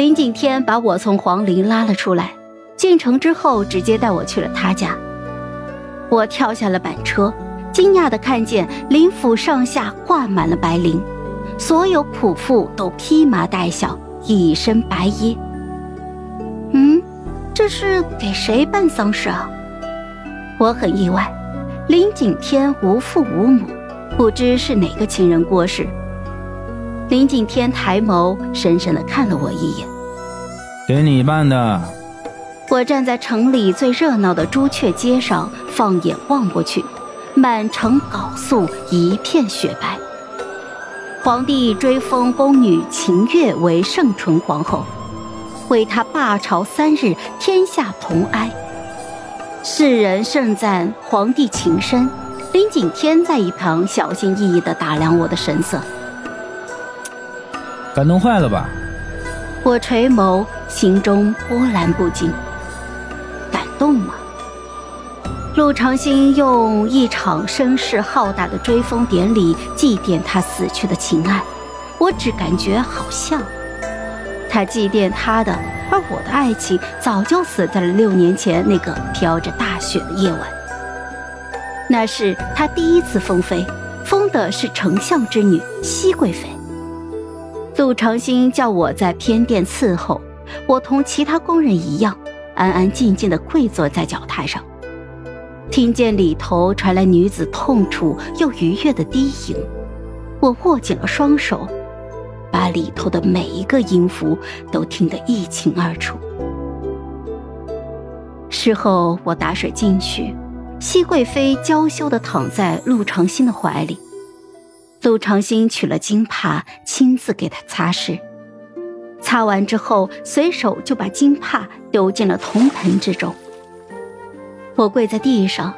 林景天把我从皇陵拉了出来，进城之后直接带我去了他家。我跳下了板车，惊讶地看见林府上下挂满了白绫，所有仆妇都披麻戴孝，一身白衣。嗯，这是给谁办丧事啊？我很意外，林景天无父无母，不知是哪个亲人过世。林景天抬眸，深深的看了我一眼，给你办的。我站在城里最热闹的朱雀街上，放眼望过去，满城缟素，一片雪白。皇帝追封宫女秦月为圣纯皇后，为她罢朝三日，天下同哀。世人盛赞皇帝情深，林景天在一旁小心翼翼地打量我的神色，感动坏了吧？我垂眸，心中波澜不惊。感动吗？陆长兴用一场声势浩大的追封典礼祭奠他死去的情爱，我只感觉好像他祭奠他的，而我的爱情早就死在了六年前那个飘着大雪的夜晚。那是他第一次封妃，封的是丞相之女熹贵妃。陆长兴叫我在偏殿伺候，我同其他宫人一样。安安静静地跪坐在脚榻上，听见里头传来女子痛楚又愉悦的低吟，我握紧了双手，把里头的每一个音符都听得一清二楚。事后我打水进去，熹贵妃娇羞地躺在陆长兴的怀里，陆长兴取了金帕，亲自给她擦拭。擦完之后，随手就把金帕丢进了铜盆之中。我跪在地上，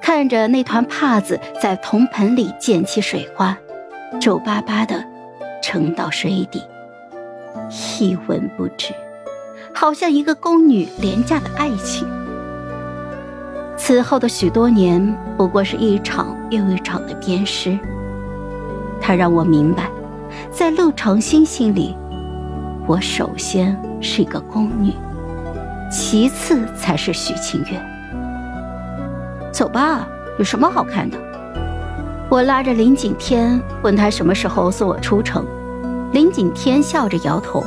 看着那团帕子在铜盆里溅起水花，皱巴巴的沉到水底，一文不值，好像一个宫女廉价的爱情。此后的许多年，不过是一场又一场的鞭尸。他让我明白，在陆长兴心里。我首先是一个宫女，其次才是许清月。走吧，有什么好看的？我拉着林景天，问他什么时候送我出城。林景天笑着摇头：“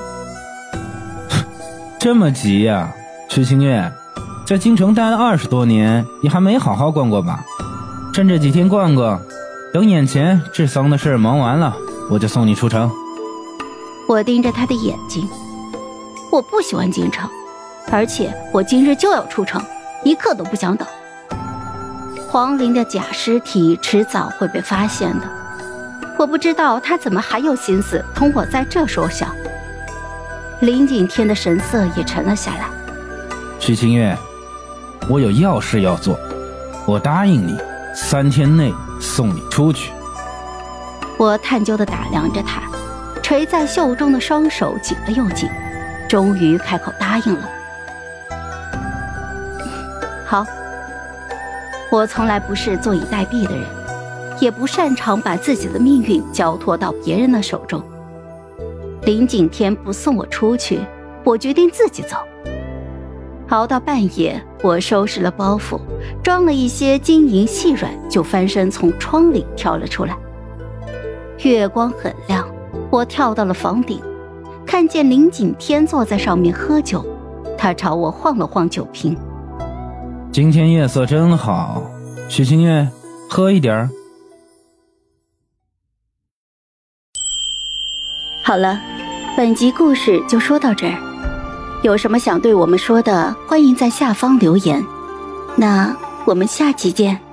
这么急呀，许清月，在京城待了二十多年，你还没好好逛过吧？趁这几天逛逛，等眼前治丧的事忙完了，我就送你出城。”我盯着他的眼睛，我不喜欢京城，而且我今日就要出城，一刻都不想等。皇陵的假尸体迟早会被发现的，我不知道他怎么还有心思同我在这说笑。林景天的神色也沉了下来。徐清月，我有要事要做，我答应你，三天内送你出去。我探究的打量着他。垂在袖中的双手紧了又紧，终于开口答应了。好，我从来不是坐以待毙的人，也不擅长把自己的命运交托到别人的手中。林景天不送我出去，我决定自己走。熬到半夜，我收拾了包袱，装了一些金银细软，就翻身从窗里跳了出来。月光很亮。我跳到了房顶，看见林景天坐在上面喝酒，他朝我晃了晃酒瓶。今天夜色真好，许清月，喝一点儿。好了，本集故事就说到这儿，有什么想对我们说的，欢迎在下方留言。那我们下期见。